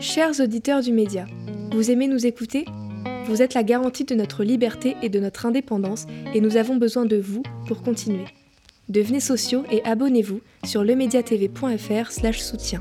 Chers auditeurs du média, vous aimez nous écouter? Vous êtes la garantie de notre liberté et de notre indépendance et nous avons besoin de vous pour continuer. Devenez sociaux et abonnez-vous sur lemediatv.fr soutien.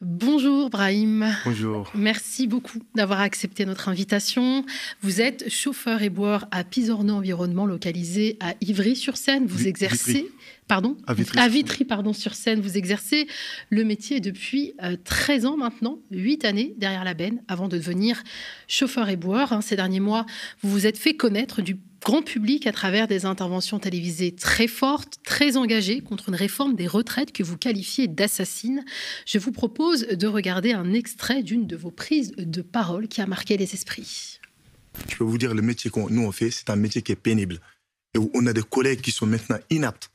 Bonjour Brahim. Bonjour. Merci beaucoup d'avoir accepté notre invitation. Vous êtes chauffeur et boire à Pisorno Environnement localisé à Ivry-sur-Seine. Vous exercez pardon à Vitry. pardon sur Seine. Vous exercez le métier depuis 13 euh, ans maintenant, 8 années derrière la benne avant de devenir chauffeur et boire. Hein, ces derniers mois, vous vous êtes fait connaître du grand public à travers des interventions télévisées très fortes, très engagées contre une réforme des retraites que vous qualifiez d'assassine. Je vous propose de regarder un extrait d'une de vos prises de parole qui a marqué les esprits. Je peux vous dire, le métier que nous on fait, c'est un métier qui est pénible. Et on a des collègues qui sont maintenant inaptes.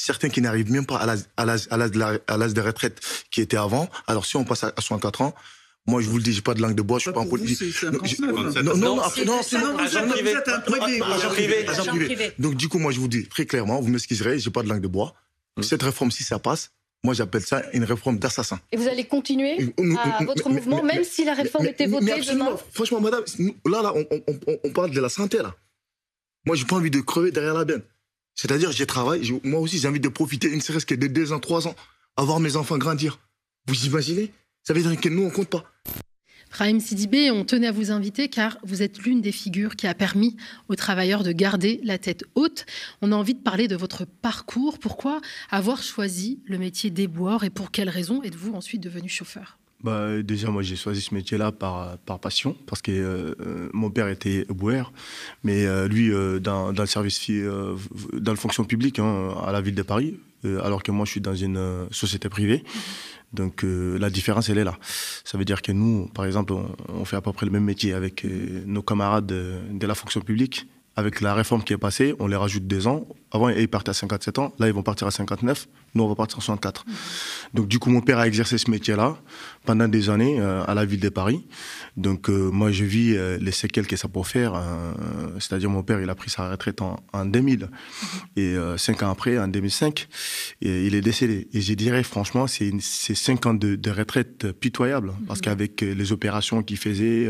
Certains qui n'arrivent même pas à l'âge de, retraite qui était avant. Alors si on passe à 64 ans, moi, je vous le dis, j'ai pas de langue de bois, je suis pas en politique. Non, non, non, non, agent privé. Agent privé. Agent privé. Donc, du coup, moi, je vous dis très clairement, vous m'excuserez, j'ai pas de langue de bois. Hum. Cette réforme, si ça passe, moi, j'appelle ça une réforme d'assassin. Et vous allez continuer à votre mouvement, même si la réforme était votée demain Franchement, madame, là, là, on parle de la santé, là. Moi, j'ai pas envie de crever derrière la benne. C'est-à-dire, j'ai travaillé, moi aussi, j'ai envie de profiter, une serait-ce que de deux ans, trois ans, avoir mes enfants grandir. Vous imaginez? Ça veut dire que nous, on compte pas. Rahim Sidibé, on tenait à vous inviter car vous êtes l'une des figures qui a permis aux travailleurs de garder la tête haute. On a envie de parler de votre parcours. Pourquoi avoir choisi le métier d'éboueur et pour quelles raisons êtes-vous ensuite devenu chauffeur? Bah, déjà, moi, j'ai choisi ce métier-là par, passion, parce que euh, mon père était éboueur, mais euh, lui, euh, dans, le service, dans la fonction publique, hein, à la ville de Paris, alors que moi, je suis dans une société privée. Donc la différence, elle est là. Ça veut dire que nous, par exemple, on, fait à peu près le même métier avec nos camarades de, la fonction publique. Avec la réforme qui est passée, on les rajoute deux ans. Avant, ils partaient à 57 ans. Là, ils vont partir à 59. Nous, on va partir à 64. Donc, du coup, mon père a exercé ce métier-là pendant des années euh, à la ville de Paris. Donc, euh, moi, je vis euh, les séquelles que ça peut faire. C'est-à-dire, mon père, il a pris sa retraite en, 2000. Et cinq ans après, en 2005, et il est décédé. Et je dirais, franchement, c'est cinq ans de, de, retraite pitoyable. Parce qu'avec les opérations qu'il faisait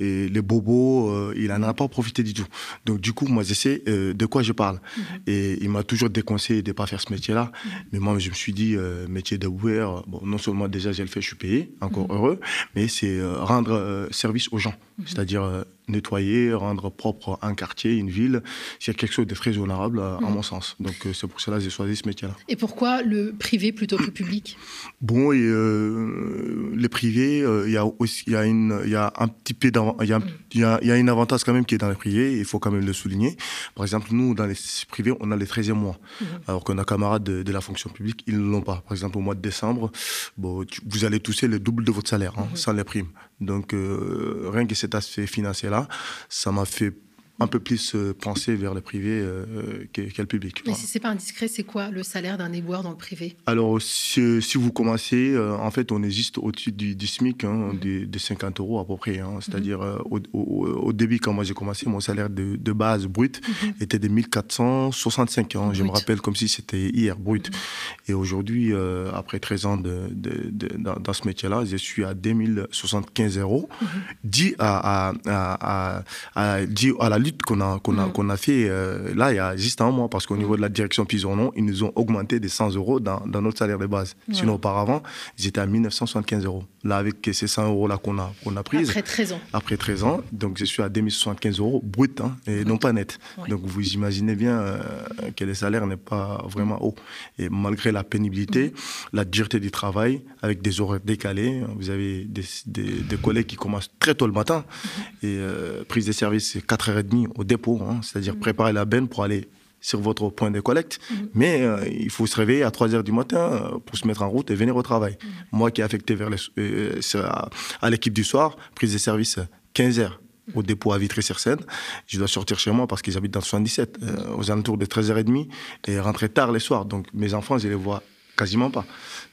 et les bobos, il n'en a pas profité du tout. Donc, du coup, moi, je sais de quoi je parle. Et il m'a toujours déconseillé de ne pas faire ce métier-là. Mais moi, je me suis dit, euh, métier de bon, non seulement déjà j'ai le fait, je suis payé, encore mhm. heureux, mais c'est euh, rendre euh, service aux gens. Mhm. C'est-à-dire nettoyer, rendre propre un quartier, une ville, c'est quelque chose de très honorable à, mm. mon sens. Donc euh, c'est pour cela que j'ai choisi ce métier-là. Et pourquoi le privé plutôt que le public? Bon, et, euh, les privés, euh, il y a aussi, il y a une, il y a un petit peu, il y a, il y a, y a une avantage quand même qui est dans les privés. Il faut quand même le souligner. Par exemple, nous dans les privés, on a les 13e mois, mm-hmm. alors qu'on a camarades de, la fonction publique, ils ne l'ont pas. Par exemple, au mois de décembre, bon, vous allez toucher le double de votre salaire, hein, mm-hmm. sans les primes. Donc rien que cet aspect financier là, ça m'a fait un peu plus euh, penser vers le privé euh, qu'à le public. Mais si c'est pas indiscret, c'est quoi le salaire d'un éboueur dans le privé? Alors, si, vous commencez, euh, en fait, on est juste au-dessus du, SMIC, hein, mhm. des, 50 euros à peu près. Hein. C'est-à-dire, mhm. au, début, quand moi j'ai commencé, mon salaire de, base brut mhm. était de 1465. Hein. Je me rappelle comme si c'était hier, brut. Et aujourd'hui, après 13 ans de, dans, ce métier-là, je suis à 2075 euros, dit à, à, à, dit à la lutte qu'on a, qu'on a, mm. qu'on a fait euh, là, il y a juste un mois, parce qu'au niveau de la direction Pisonon, ils nous ont augmenté de 100 euros dans, dans notre salaire de base. Sinon, auparavant, ils étaient à 1975 euros. Là, avec ces 100 euros-là qu'on a, qu'on a pris. Après 13 ans. Après 13 ans. Donc, je suis à 2075 euros brut, hein, et non pas net. Donc, vous imaginez bien euh, que le salaire n'est pas vraiment haut. Et malgré la pénibilité, mm. la dureté du travail, avec des horaires décalés, vous avez des, des, collègues qui commencent très tôt le matin, mm-hmm. et euh, prise de service, c'est 4h30 au dépôt, hein, c'est-à-dire mm. préparer la benne pour aller sur votre point de collecte. Mm. Mais euh, il faut se réveiller à 3 heures du matin euh, pour se mettre en route et venir au travail. Mm. Moi qui est affecté vers euh, à, l'équipe du soir, prise de service 15 heures au dépôt à Vitry-sur-Seine. Je dois sortir chez moi parce qu'ils habitent dans le 77, aux alentours de 13h30 et rentrer tard les soirs. Donc mes enfants, je les vois quasiment pas.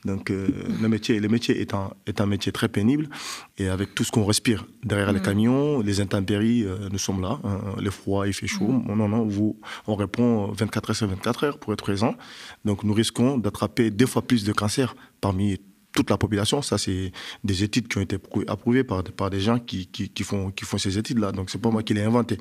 Donc le métier, le métier est un, est un métier très pénible et avec tout ce qu'on respire derrière les camions, les intempéries, nous sommes là. Hein, le froid, il fait chaud. Non, non, vous, on répond 24 heures sur 24 heures pour être présent. Donc nous risquons d'attraper deux fois plus de cancers parmi toute la population. Ça, c'est des études qui ont été approuvées par, par des gens qui, qui, font, qui font ces études-là. Donc, c'est pas moi qui l'ai inventé.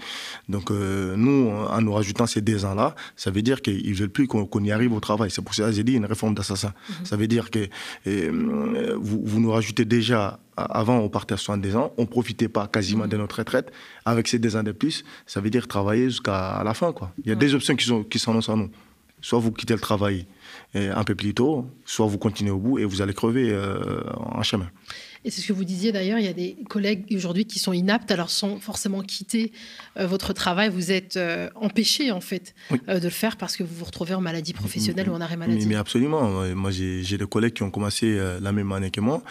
Donc, euh, nous, en nous rajoutant ces deux ans-là, ça veut dire qu'ils veulent plus qu'on y arrive au travail. C'est pour ça que j'ai dit une réforme d'assassin. Mhm. Ça veut dire que euh, vous, vous nous rajoutez déjà avant, on partait à 70 ans, on profitait pas quasiment mhm. de notre retraite. Avec ces deux ans de plus, ça veut dire travailler jusqu'à la fin. Quoi. Il y a des options qui sont qui s'annoncent à nous. Soit vous quittez le travail un peu plus tôt, soit vous continuez au bout et vous allez crever euh, en chemin. Et c'est ce que vous disiez d'ailleurs, il y a des collègues aujourd'hui qui sont inaptes, alors sans forcément quitter euh, votre travail, vous êtes euh, empêché en fait de le faire parce que vous vous retrouvez en maladie professionnelle ou en arrêt maladie. Mais, mais absolument, moi j'ai des collègues qui ont commencé la même année que moi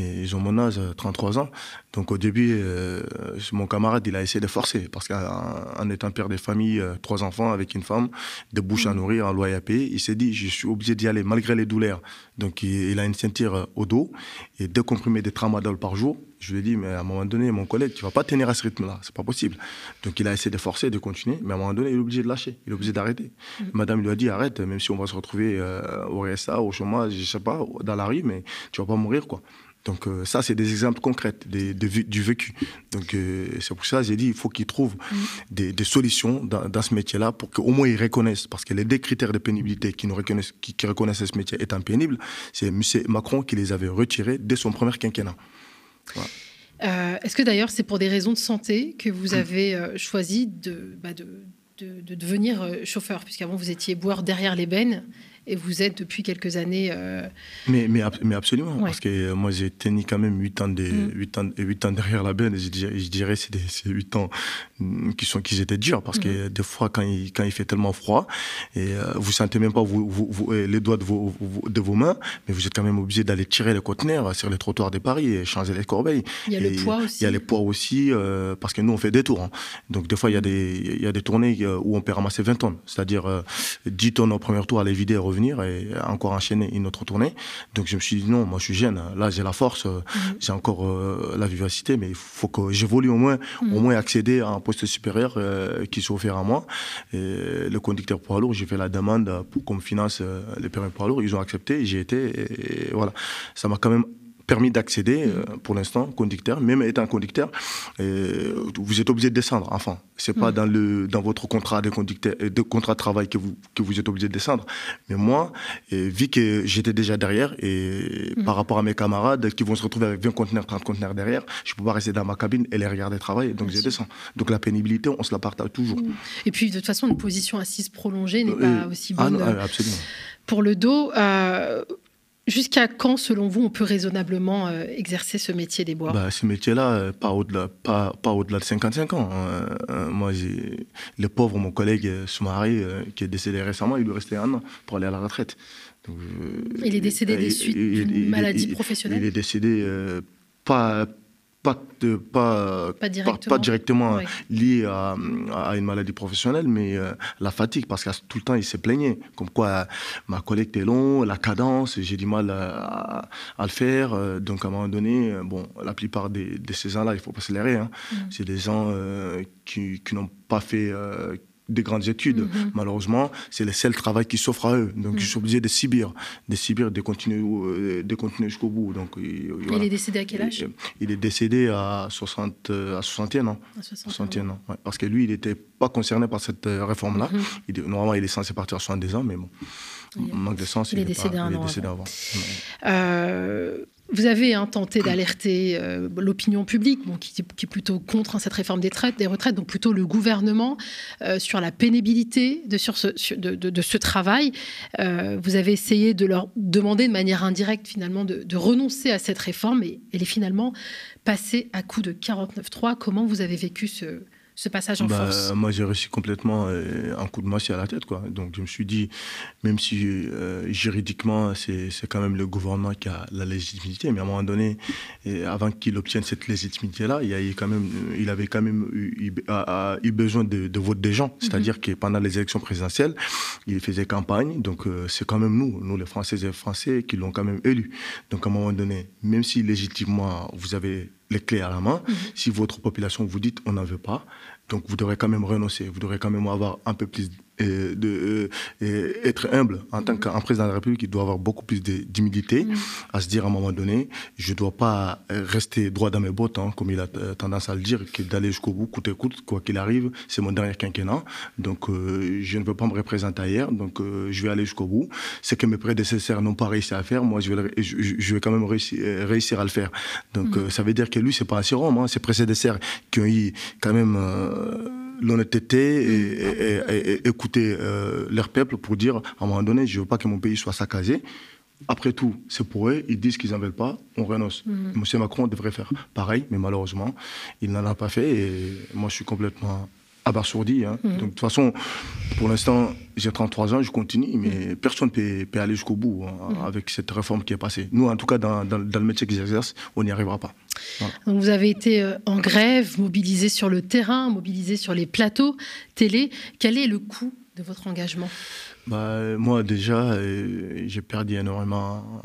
ils ont mon âge, 33 ans. Donc au début, euh, mon camarade, il a essayé de forcer, parce qu'en étant père de famille, euh, trois enfants avec une femme, de bouche à mm. nourrir, un loyer à payer, il s'est dit, je suis obligé d'y aller malgré les douleurs. Donc il, a une ceinture euh, au dos et deux comprimés de tramadol par jour. Je lui ai dit, mais à un moment donné, mon collègue, tu vas pas tenir à ce rythme-là, c'est pas possible. Donc il a essayé de forcer, de continuer, mais à un moment donné, il est obligé de lâcher, il est obligé d'arrêter. Mm. Madame lui a dit, arrête, même si on va se retrouver au RSA, au chômage, je sais pas, dans la rue, mais tu vas pas mourir, quoi. Donc euh, ça, c'est des exemples concrets du vécu. Donc euh, c'est pour ça que j'ai dit, il faut qu'ils trouvent mm. des, solutions dans, ce métier-là pour qu'au moins ils reconnaissent, parce que les deux critères de pénibilité qui, nous reconnaissent, qui, reconnaissent ce métier étant pénible, c'est M. Macron qui les avait retirés dès son premier quinquennat. Euh, est-ce que d'ailleurs c'est pour des raisons de santé que vous mm. avez choisi de, bah, de, de, devenir chauffeur, puisqu'avant vous étiez boire derrière les bennes et vous êtes depuis quelques années. Euh, mais, mais, mais, absolument, parce que moi j'ai tenu quand même 8 ans, de, 8 mm. ans, 8 ans derrière la benne, et je, je dirais que c'est 8 ans qui, sont, qui étaient durs, parce que mm. des fois quand il, quand il fait tellement froid, et euh, vous sentez même pas vous, vous, les doigts de vos, de vos mains, mais vous êtes quand même obligé d'aller tirer les conteneurs sur les trottoirs de Paris et changer les corbeilles. Il y a le poids aussi. Il y a les poids aussi, parce que nous on fait des tours. Hein. Donc des fois il y, a des, il y a des tournées où on peut ramasser 20 tonnes, c'est-à-dire 10 tonnes au premier tour, aller vider et revenir et encore enchaîner une autre tournée. Donc je me suis dit non, moi je suis jeune, là j'ai la force, mhm. j'ai encore euh, la vivacité, mais il faut que j'évolue au moins, au mhm. moins accéder à un supérieur euh, qui soit offert à moi. Le conducteur poids lourd, j'ai fait la demande pour qu'on finance euh, les permis poids lourd, ils ont accepté, j'ai été, et voilà. Ça m'a quand même permis d'accéder, euh, pour l'instant, conducteur. Même étant conducteur, euh, vous êtes obligé de descendre. Enfin, c'est pas mm. dans le dans votre contrat de conducteur, euh, de contrat de travail que vous que vous êtes obligé de descendre. Mais moi, vu que j'étais déjà derrière et mm. par rapport à mes camarades qui vont se retrouver avec 20 conteneurs, 30 conteneurs derrière, je peux pas rester dans ma cabine et les regarder travailler. Donc je descends. Donc la pénibilité, on se la partage toujours. Mm. Et puis de toute façon, une position assise prolongée n'est pas aussi ah bonne. absolument. Pour le dos. Jusqu'à quand, selon vous, on peut raisonnablement euh, exercer ce métier des bois? Bah, Ce métier-là, euh, pas au-delà pas, pas au de 55 ans. Hein. Euh, moi, le pauvre, mon collègue Soumari, qui est décédé récemment, il lui restait un an pour aller à la retraite. il est décédé des suites d'une maladie professionnelle? Il est décédé pas, pas, pas, pas directement, pas, directement lié à, à, une maladie professionnelle, mais euh, la fatigue, parce que tout le temps, il s'est plaigné. Comme quoi, ma collecte est longue, la cadence, j'ai du mal à, à, le faire. Euh, donc, à un moment donné, euh, bon, la plupart de ces gens-là, il faut pas se hein. Mm. C'est des gens qui, qui n'ont pas fait, des grandes études. Mhm. Malheureusement, c'est le seul travail qui s'offre à eux. Donc, je suis obligé de subir, de subir, de continuer, euh, de continuer jusqu'au bout. Donc, Il est décédé à quel âge? Il est décédé à, 60, à 61 ans. À 61 ans, Parce que lui, il n'était pas concerné par cette euh, réforme-là. Mhm. Normalement, il est censé partir à 70 ans, mais bon, manque de sens, il, est, décédé, il est décédé avant. Euh, vous avez hein, tenté d'alerter euh, l'opinion publique, qui, est plutôt contre hein, cette réforme des, des, retraites, donc plutôt le gouvernement, euh, sur la pénibilité de, sur ce, de, ce travail. Euh, vous avez essayé de leur demander de manière indirecte, finalement, de, renoncer à cette réforme, et elle est finalement passée à coup de 49.3. Comment vous avez vécu ce, ce passage en Bah, force Moi, j'ai reçu complètement euh, un coup de massue à la tête. Quoi. Donc, je me suis dit, même si euh, juridiquement, c'est quand même le gouvernement qui a la légitimité, mais à un moment donné, et avant qu'il obtienne cette légitimité-là, il, y a eu quand même, euh, il avait quand même eu, eu- a- a eu besoin de, de vote des gens. C'est-à-dire que pendant les élections présidentielles, il faisait campagne. Donc, euh, c'est quand même nous, nous les Françaises et Français, qui l'ont quand même élu. Donc, à un moment donné, même si légitimement, vous avez les clés à la main, si votre population vous dit on n'en veut pas, donc vous devrez quand même renoncer, vous devrez quand même avoir un peu plus euh, de euh, être humble en tant qu'un président de la République, il doit avoir beaucoup plus d'humilité à se dire à un moment donné, je ne dois pas rester droit dans mes bottes, hein, comme il a tendance à le dire, que d'aller jusqu'au bout, coûte que coûte, quoi qu'il arrive, c'est mon dernier quinquennat, donc euh, je ne veux pas me représenter ailleurs, donc euh, je vais aller jusqu'au bout. Ce que mes prédécesseurs n'ont pas réussi à faire, moi je vais, le- je, je- je vais quand même réussir, euh, réussir à le faire. Donc euh, ça veut dire que lui, c'est pas un sérum, hein, ses prédécesseurs qui ont eu quand même l'honnêteté et, et- écouter euh, leur peuple pour dire à un moment donné, je veux pas que mon pays soit saccagé. Après tout, c'est pour eux, ils disent qu'ils n'en veulent pas, on renonce. Monsieur Macron devrait faire pareil, mais malheureusement, il n'en a pas fait et moi je suis complètement abasourdi. hein. Donc de toute façon, pour l'instant, j'ai 33 ans, je continue, mais personne ne peut, peut aller jusqu'au bout hein, avec cette réforme qui est passée. Nous, en tout cas, dans, dans- dans le métier que j'exerce, on n'y arrivera pas. Donc, vous avez été euh, en grève, mobilisé sur le terrain, mobilisé sur les plateaux télé. Quel est le coût de votre engagement? Bah, moi, déjà, euh, j'ai perdu énormément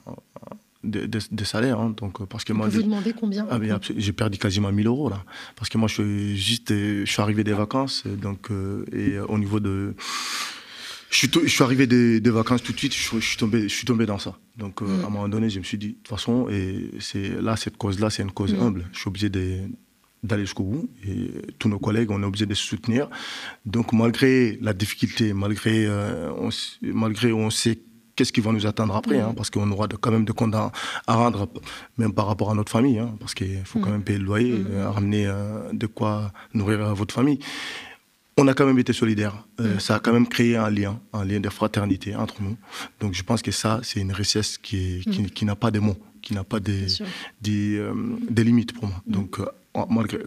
de, de- de salaire. hein, donc, euh, parce que On moi, vous demander combien Ah, j'ai perdu quasiment 1000 euros là. Parce que moi, je suis juste, euh, je suis arrivé des vacances, euh, donc, euh, et euh, au niveau de. Je suis, to- je suis arrivé des, des vacances tout de suite, je, suis- je suis tombé, je suis tombé dans ça. Donc, euh, à un moment donné, je me suis dit, de toute façon, et c'est là, cette cause-là, c'est une cause humble. Je suis obligé d'aller jusqu'au bout. Et tous nos collègues, on est obligé de se soutenir. Donc, malgré la difficulté, malgré, euh, on, malgré on sait qu'est-ce qui va nous attendre après, hein, parce qu'on aura de- quand même de comptes à, à rendre, même par rapport à notre famille, hein, parce qu'il faut quand même payer le loyer, euh, ramener euh, de quoi nourrir votre famille. On a quand même été solidaires. Euh, Ça a quand même créé un lien, un lien de fraternité entre nous. Donc je pense que ça, c'est une richesse qui, est- qui, qui n'a pas de mots, qui n'a pas des, euh, des limites pour moi. Donc euh,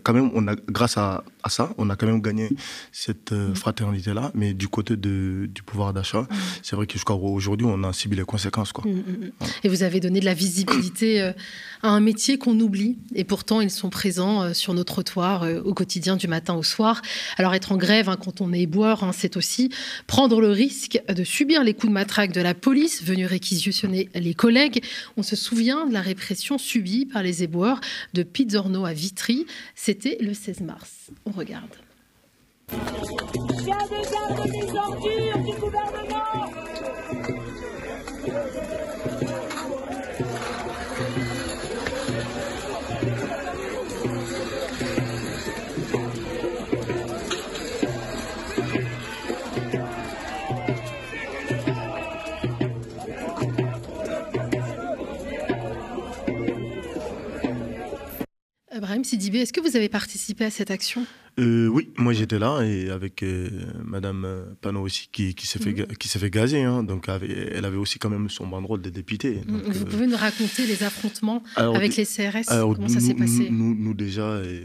quand même, on a, grâce à, à ça, on a quand même gagné cette euh, fraternité-là. Mais du côté de, du pouvoir d'achat, c'est vrai que jusqu'à aujourd'hui, on a subi les conséquences. Quoi. Mm, mm, mm. Et vous avez donné de la visibilité euh, à un métier qu'on oublie. Et pourtant, ils sont présents euh, sur nos trottoirs au quotidien, du matin au soir. Alors, être en grève hein, quand on est éboueur, hein, c'est aussi prendre le risque de subir les coups de matraque de la police venue réquisitionner les collègues. On se souvient de la répression subie par les éboueurs de Pizzorno à Vitry. C'était le 16 mars. On regarde. Ibrahim Sidibé, est-ce que vous avez participé à cette action? Euh, oui, moi j'étais là et avec euh, Madame euh, Panot aussi qui, qui s'est fait, ga- qui s'est fait gazer. hein. donc avait- elle avait aussi quand même son banderole de députée. Donc, Vous euh, pouvez nous raconter les affrontements alors, avec les CRS alors, Comment ça s'est passé? nous, nous, déjà, et,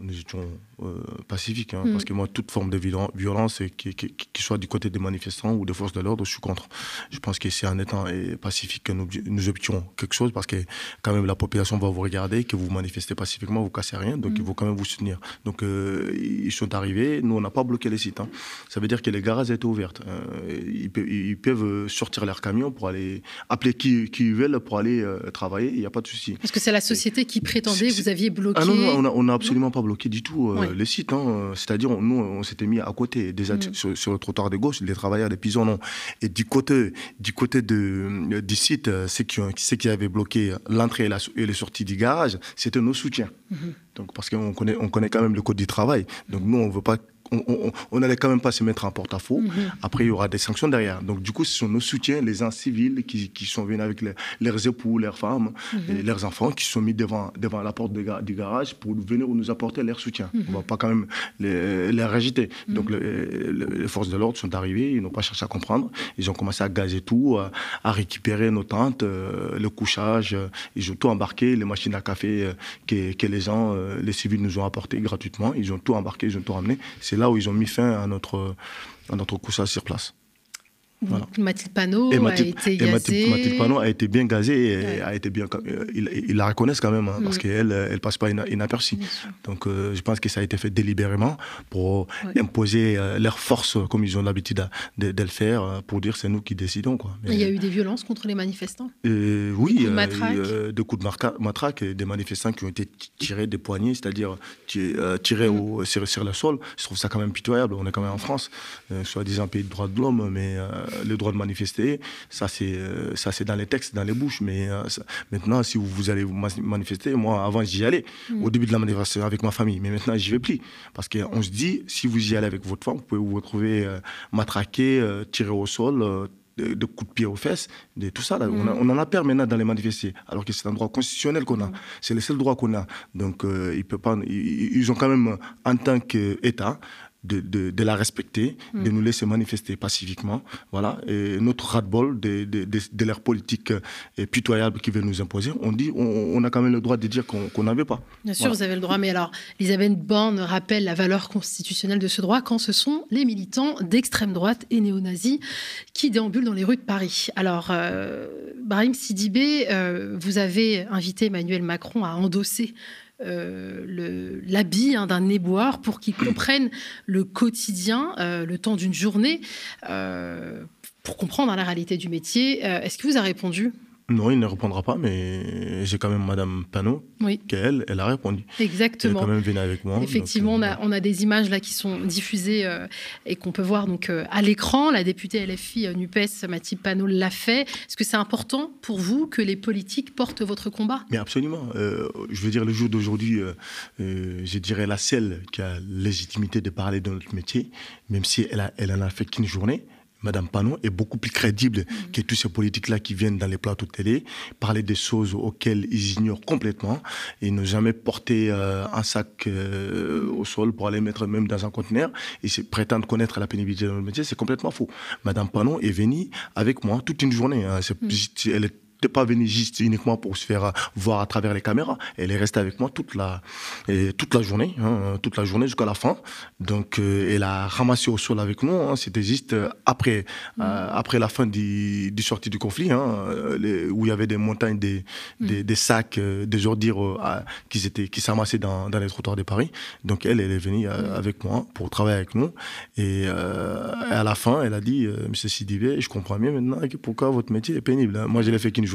nous étions euh, pacifiques, hein, Mm. parce que moi, toute forme de violen- violence, qui, qui, qui soit du côté des manifestants ou des forces de l'ordre, je suis contre. Je pense que c'est en étant pacifique que nous, nous obtenons quelque chose, parce que quand même la population va vous regarder, que vous manifestez pacifiquement, vous cassez rien, donc Mm. il faut quand même vous soutenir. Donc euh, ils sont arrivés, nous on n'a pas bloqué les sites. hein. Ça veut dire que les garages étaient ouvertes. Euh, ils, peuvent, ils peuvent sortir leurs camions pour aller appeler qui, qui ils veulent pour aller euh, travailler, il n'y a pas de souci. Parce que c'est la société qui prétendait vous aviez bloqué. Ah non, non, on n'a absolument pas bloqué du tout Ouais. Les sites. hein. C'est-à-dire, nous, on s'était mis à côté, déjà Mm. sur, sur le trottoir de gauche, les travailleurs des pisons, non. Et du côté, du côté de, du site, ceux qui, ceux qui avaient bloqué l'entrée et, la, et les sorties du garage, c'était nos soutiens. Mhm. Donc, parce qu'on connaît, on connaît quand même le code du travail. Donc, nous, on ne veut pas on, n'allait quand même pas se mettre en porte-à-faux. Mhm. Après, il y aura des sanctions derrière. Donc, du coup, ce sont nos soutiens, les gens civils qui, qui sont venus avec leurs époux, leurs femmes Mhm. et leurs enfants qui sont mis devant, devant la porte du garage pour venir nous apporter leur soutien. On ne va pas quand même les, les. Donc, les forces de l'ordre sont arrivées, ils n'ont pas cherché à comprendre. Ils ont commencé à gazer tout, à, à récupérer nos tentes, euh, le couchage. euh, ils ont tout embarqué, les machines à café euh, que, que les gens, euh, les civils nous ont apportées gratuitement. Ils ont tout embarqué, ils ont tout ramené. C'est là où ils ont mis fin à notre, à sur place. Voilà. Mathilde Panot Et a été gazée. Mathilde, Mathilde Panot a été bien gazée et Ouais. a été bien. euh, Ils, ils la reconnaissent quand même, hein, parce Mm. qu'elle euh, elle passe pas ina- inaperçue. Donc euh, je pense que ça a été fait délibérément pour Ouais. imposer euh, leur force, comme ils ont l'habitude de, le faire, euh, pour dire c'est nous qui décidons. Quoi. Mais- Il y a eu des violences contre les manifestants. euh, oui, Des coups de euh, matraque. euh, des coups de matraque et des manifestants qui ont été tirés des poignets, c'est-à-dire ti- euh, tirés Mm. au, sur, sur le sol. Je trouve ça quand même pitoyable. On est quand même en France, euh, soi-disant pays de droits de l'homme, mais euh, le droit de manifester, ça c'est euh, ça c'est dans les textes, dans les bouches. Mais euh, ça- maintenant, si vous, vous allez vous manifester, moi avant j'y allais Mm. au début de la manifestation avec ma famille, mais maintenant j'y vais plus parce qu'on se dit si vous y allez avec votre femme, vous pouvez vous retrouver euh, matraqué, euh, tiré au sol. euh, de, de coups de pied aux fesses, de tout ça. Là. On, a- on en a peur maintenant dans les manifester, alors que c'est un droit constitutionnel qu'on a. C'est le seul droit qu'on a. Donc, euh, ils, peuvent pas, ils, ils ont quand même, en tant qu'État, de, de, de la respecter, de nous laisser manifester pacifiquement. Voilà. Et notre ras-de-bol de, de, leur politique euh, pitoyable qui veut nous imposer, on dit, on, on a quand même le droit de dire qu'on qu'on n'avait pas. Bien sûr, vous avez le droit. Mais alors, Elisabeth Borne rappelle la valeur constitutionnelle de ce droit quand ce sont les militants d'extrême droite et néo-nazis qui déambulent dans les rues de Paris. Alors, euh, Brahim Sidibé, euh, vous avez invité Emmanuel Macron à endosser euh, l'habit hein, d'un éboueur pour qu'il comprenne le quotidien, euh, le temps d'une journée, euh, pour comprendre hein, la réalité du métier. Est-ce que vous a répondu? Non, il ne répondra pas, mais j'ai quand même Madame Panot, Oui, qu'elle, elle a répondu. Elle est exactement. quand même venue avec moi. Effectivement, donc, on, euh, a, on a des images là qui sont diffusées euh, et qu'on peut voir donc euh, à l'écran. La députée LFI euh, Nupes, Mathilde Panot, l'a fait. Est-ce que c'est important pour vous que les politiques portent votre combat? Mais absolument. Je veux dire, le jour d'aujourd'hui, je dirais la seule qui a légitimité de parler de notre métier, même si elle, a, elle en a fait qu'une journée. Madame Panon est beaucoup plus crédible que tous ces politiques-là qui viennent dans les plateaux de télé, parler des choses auxquelles ils ignorent complètement. Ils n'ont jamais porté euh, un sac euh, au sol pour aller mettre même dans un conteneur et se prétendre connaître la pénibilité de notre métier. C'est complètement faux. Madame Panon est venue avec moi toute une journée. hein. C'est- Elle est n'était pas venue juste uniquement pour se faire voir à travers les caméras. Elle est restée avec moi toute la, et toute la journée, hein, toute la journée jusqu'à la fin. Donc, euh, elle a ramassé au sol avec nous. hein. C'était juste euh, après, euh, après la fin du, du sortie du conflit, hein, les- où il y avait des montagnes, des, des, des sacs, euh, des ordures qui, étaient, qui s'amassaient dans, dans les trottoirs de Paris. Donc, elle, elle est venue euh, avec moi pour travailler avec nous. Et à la fin, elle a dit, Monsieur Sidibé, je comprends bien maintenant pourquoi votre métier est pénible. Moi, je l'ai fait qu'une journée.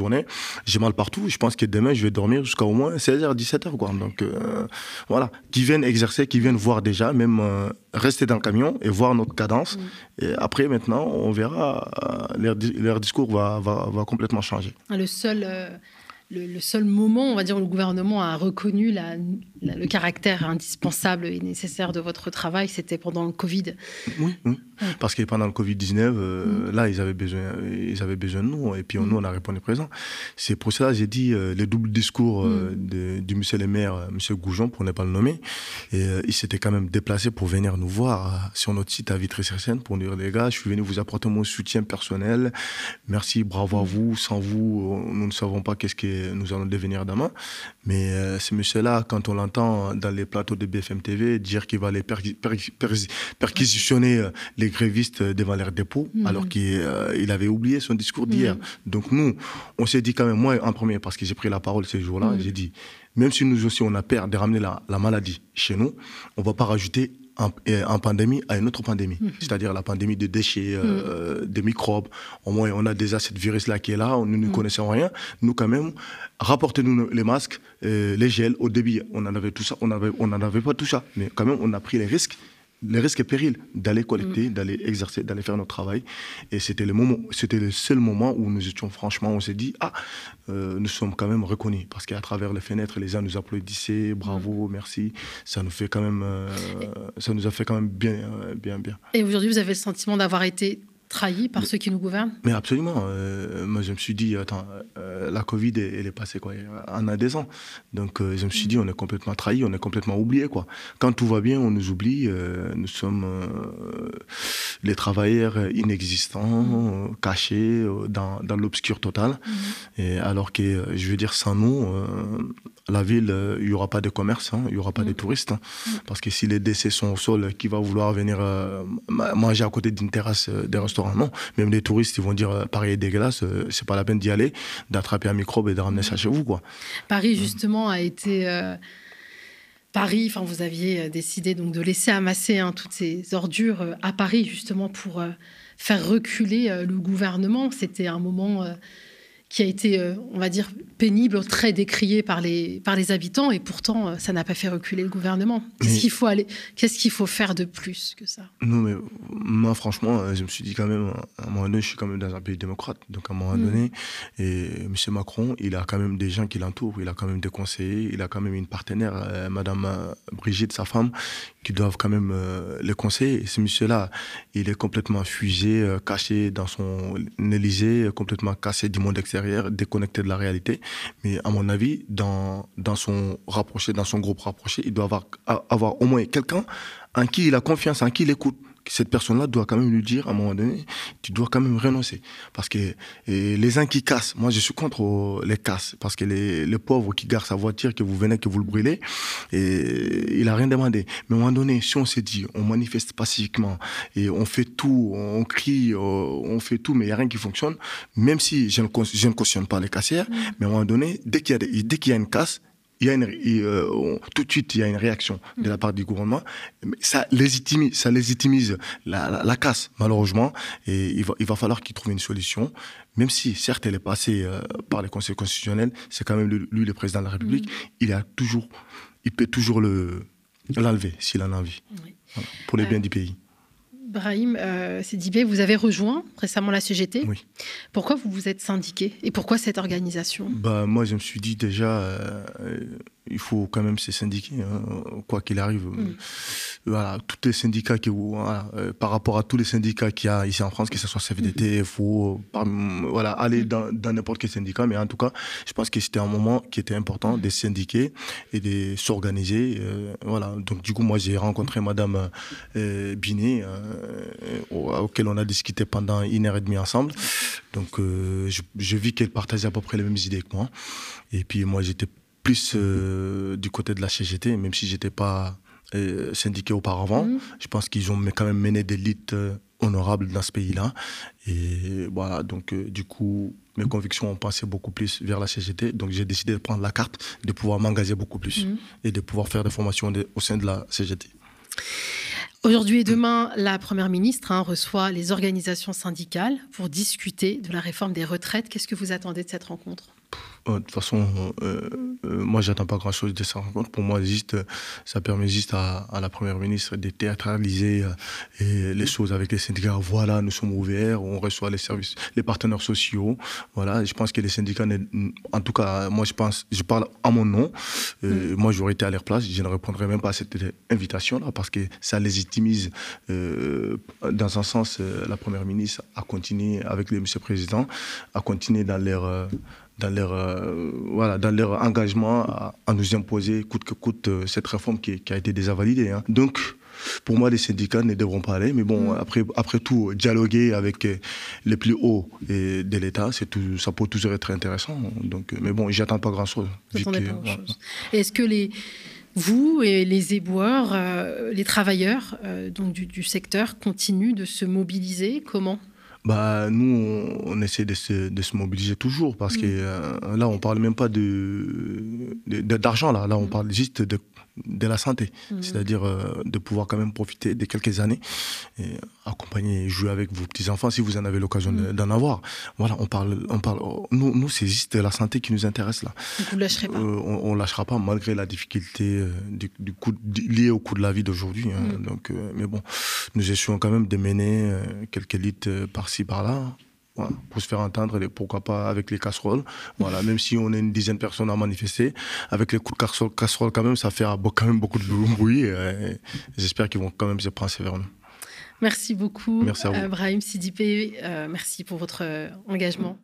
J'ai mal partout. Je pense que demain, je vais dormir jusqu'à au moins 16h, 17h. Quoi. Donc, euh, voilà. Qui viennent exercer, qui viennent voir déjà, même euh, rester dans le camion et voir notre cadence. Et après, maintenant, on verra, euh, leur, di- leur discours va, va, va complètement changer. Le seul, le, le seul moment, on va dire, où le gouvernement a reconnu la- la- le caractère indispensable et nécessaire de votre travail, c'était pendant le Covid. Oui, oui. Parce que pendant le Covid-19, euh, là, ils avaient, besoin, ils avaient besoin de nous. Et puis, nous, on a répondu présent. C'est pour cela que j'ai dit euh, le double discours euh, de- du monsieur le maire, monsieur Goujon, pour ne pas le nommer. Et il s'était quand même déplacé pour venir nous voir sur notre site à Vitry-sur-Seine pour nous dire, les gars, je suis venu vous apporter mon soutien personnel. Merci, bravo à vous. Sans vous, nous ne savons pas qu'est-ce que nous allons devenir demain. Mais ce monsieur-là, quand on l'entend dans les plateaux de BFM TV dire qu'il va aller perqui- perqui- perquis- perquisitionner euh, les grévistes devant leur dépôt, alors qu'il euh, avait oublié son discours d'hier. Donc nous, on s'est dit quand même, moi en premier, parce que j'ai pris la parole ces jours-là, j'ai dit, même si nous aussi on a peur de ramener la, la maladie chez nous, on va pas rajouter en, en pandémie à une autre pandémie, c'est-à-dire la pandémie des déchets, euh, des microbes. Au moins, on a déjà cette virus-là qui est là, nous ne connaissons rien. Nous, quand même, rapportez-nous les masques, euh, les gels. Au début, on en avait tout ça, on avait, on n'en avait pas tout ça, mais quand même, on a pris les risques les risques et périls d'aller collecter, Mm. d'aller exercer, d'aller faire notre travail. Et c'était le moment, c'était le seul moment où nous étions franchement, on s'est dit ah, euh, nous sommes quand même reconnus parce qu'à travers les fenêtres, les gens nous applaudissaient, bravo, Mm. merci. Ça nous fait quand même, euh, ça nous a fait quand même bien, euh, bien, bien. Et aujourd'hui, vous avez le sentiment d'avoir été trahi par ceux qui nous gouvernent? Mais absolument. euh, moi, je me suis dit, attends, euh, la Covid, elle, elle est passée quoi, en adhésion. Donc, euh, je me suis dit, on est complètement trahi, on est complètement oublié. Quoi. Quand tout va bien, on nous oublie. nous sommes les travailleurs inexistants, euh, cachés dans, dans l'obscur total. Et alors que, je veux dire, sans nous, la ville, il n'y aura pas de commerce, hein, il n'y aura pas de touristes. hein. Parce que si les décès sont au sol, qui va vouloir venir ma- manger à côté d'une terrasse des restaurants Non. Même les touristes, ils vont dire euh, Paris est dégueulasse, euh, c'est pas la peine d'y aller, d'attraper un microbe et de ramener ça chez vous. Quoi. Paris, justement, a été. euh, Paris, enfin, vous aviez décidé donc de laisser amasser hein, toutes ces ordures à Paris, justement, pour faire reculer le gouvernement. C'était un moment qui a été, euh, on va dire, pénible, très décrié par les, par les habitants, et pourtant, euh, ça n'a pas fait reculer le gouvernement. Qu'est-ce qu'il faut aller, qu'est-ce qu'il faut faire de plus que ça? Non, mais moi, franchement, euh, je me suis dit quand même, à un moment donné, je suis quand même dans un pays démocrate. Donc, à un moment Mm. donné, et M. Macron, il a quand même des gens qui l'entourent, il a quand même des conseillers, il a quand même une partenaire, euh, Madame Brigitte, sa femme, qui doivent quand même euh, le conseiller. Ce monsieur-là, il est complètement fusé, euh, caché dans son Élysée, complètement cassé du monde extérieur, déconnecté de la réalité. Mais à mon avis, dans, son rapproché, dans son groupe rapproché, il doit avoir, avoir au moins quelqu'un en qui il a confiance, en qui il écoute. Cette personne-là doit quand même lui dire, à un moment donné, tu dois quand même renoncer. Parce que et les uns qui cassent, moi je suis contre les casses. Parce que les, les pauvres qui garent sa voiture, que vous venez, que vous le brûlez, et il a rien demandé. Mais à un moment donné, si on s'est dit, on manifeste pacifiquement, et on fait tout, on crie, euh, on fait tout, mais il n'y a rien qui fonctionne, même si je ne, je ne cautionne pas les cassières, mais à un moment donné, dès qu'il y a, dès qu'il y a une casse, il y a une, il, euh, on- tout de suite, il y a une réaction de la part du gouvernement. Mais ça légitimise, ça légitimise la, la, la casse, malheureusement. Et il va, il va falloir qu'il trouve une solution. Même si, certes, elle est passée euh, par les conseils constitutionnels, c'est quand même lui, lui, le président de la République. Il a toujours, il peut toujours le l'enlever s'il en a envie, Oui. Voilà, pour les Euh, biens du pays. Brahim euh, Sidibé, vous avez rejoint récemment la CGT. Oui. Pourquoi vous vous êtes syndiqué et pourquoi cette organisation? Bah, moi, je me suis dit déjà, euh, il faut quand même se syndiquer, hein, quoi qu'il arrive. Mm. Voilà, tous les syndicats qui, voilà, euh, par rapport à tous les syndicats qu'il y a ici en France, que ce soit CFDT, Mm-hmm. FO, par- voilà, aller dans, n'importe quel syndicat. Mais en tout cas, je pense que c'était un moment qui était important de syndiquer et de s'organiser. euh, voilà. Donc, du coup, moi, j'ai rencontré Madame euh, Binet, euh, au- auquel on a discuté pendant une heure et demie ensemble. Donc, je, je vis qu'elle partageait à peu près les mêmes idées que moi. Et puis, moi, j'étais plus euh, du côté de la CGT, même si j'étais pas euh, syndiqué auparavant. Mhm. Je pense qu'ils ont quand même mené des luttes euh, honorables dans ce pays-là. Et voilà, donc du coup, mes convictions ont passé beaucoup plus vers la CGT. Donc j'ai décidé de prendre la carte, de pouvoir m'engager beaucoup plus Mhm. et de pouvoir faire des formations de- au sein de la CGT. Aujourd'hui et demain, la Première ministre hein, reçoit les organisations syndicales pour discuter de la réforme des retraites. Qu'est-ce que vous attendez de cette rencontre? De toute façon, euh, euh, moi, j'attends pas grand-chose de cette rencontre. Pour moi, juste, euh, ça permet juste à, à la première ministre de théâtraliser euh, et les choses avec les syndicats. Voilà, nous sommes ouverts, on reçoit les services, les partenaires sociaux. Voilà, je pense que les syndicats, en tout cas, moi, je pense, je parle à mon nom. Euh, Moi, j'aurais été à leur place, je ne répondrais même pas à cette invitation-là parce que ça légitimise, dans un sens, la première ministre à continuer avec le monsieur le président, à continuer dans leur dans leur, euh, voilà, dans leur engagement à, à nous imposer coûte que coûte euh, cette réforme qui, qui a été déjà validée. hein. Donc, pour moi, les syndicats ne devront pas aller. Mais bon, après, après tout, dialoguer avec euh, les plus hauts et de l'État, c'est tout, ça peut toujours être intéressant. Donc, mais bon, j'attends pas grand-chose. Est-ce que les, vous et les éboueurs, euh, les travailleurs euh, donc du, du secteur continuent de se mobiliser? Comment? Bah, nous, on, on essaie de se, de se mobiliser toujours parce que euh, là, on parle même pas de- d'argent. Là. là, on parle juste de, de la santé, Mhm. c'est-à-dire euh, de pouvoir quand même profiter des quelques années et accompagner et jouer avec vos petits-enfants si vous en avez l'occasion de- Mhm. d'en avoir. Voilà, on parle, on parle, nous, nous c'est juste la santé qui nous intéresse là. Vous ne lâcherez pas. Euh, on, on lâchera pas malgré la difficulté euh, du, du coût, liée au coût de la vie d'aujourd'hui. hein. Mm. Donc, euh, mais bon, nous essayons quand même de mener quelques litres par-ci par-là. Voilà, pour se faire entendre, et pourquoi pas avec les casseroles. Voilà, même si on est une dizaine de personnes à manifester, avec les coups de casserole, casserole quand même, ça fait quand même beaucoup de bruit. J'espère qu'ils vont quand même se prendre vers nous. Merci beaucoup, Merci à vous. Brahim Sidipé. Euh, merci pour votre euh, engagement.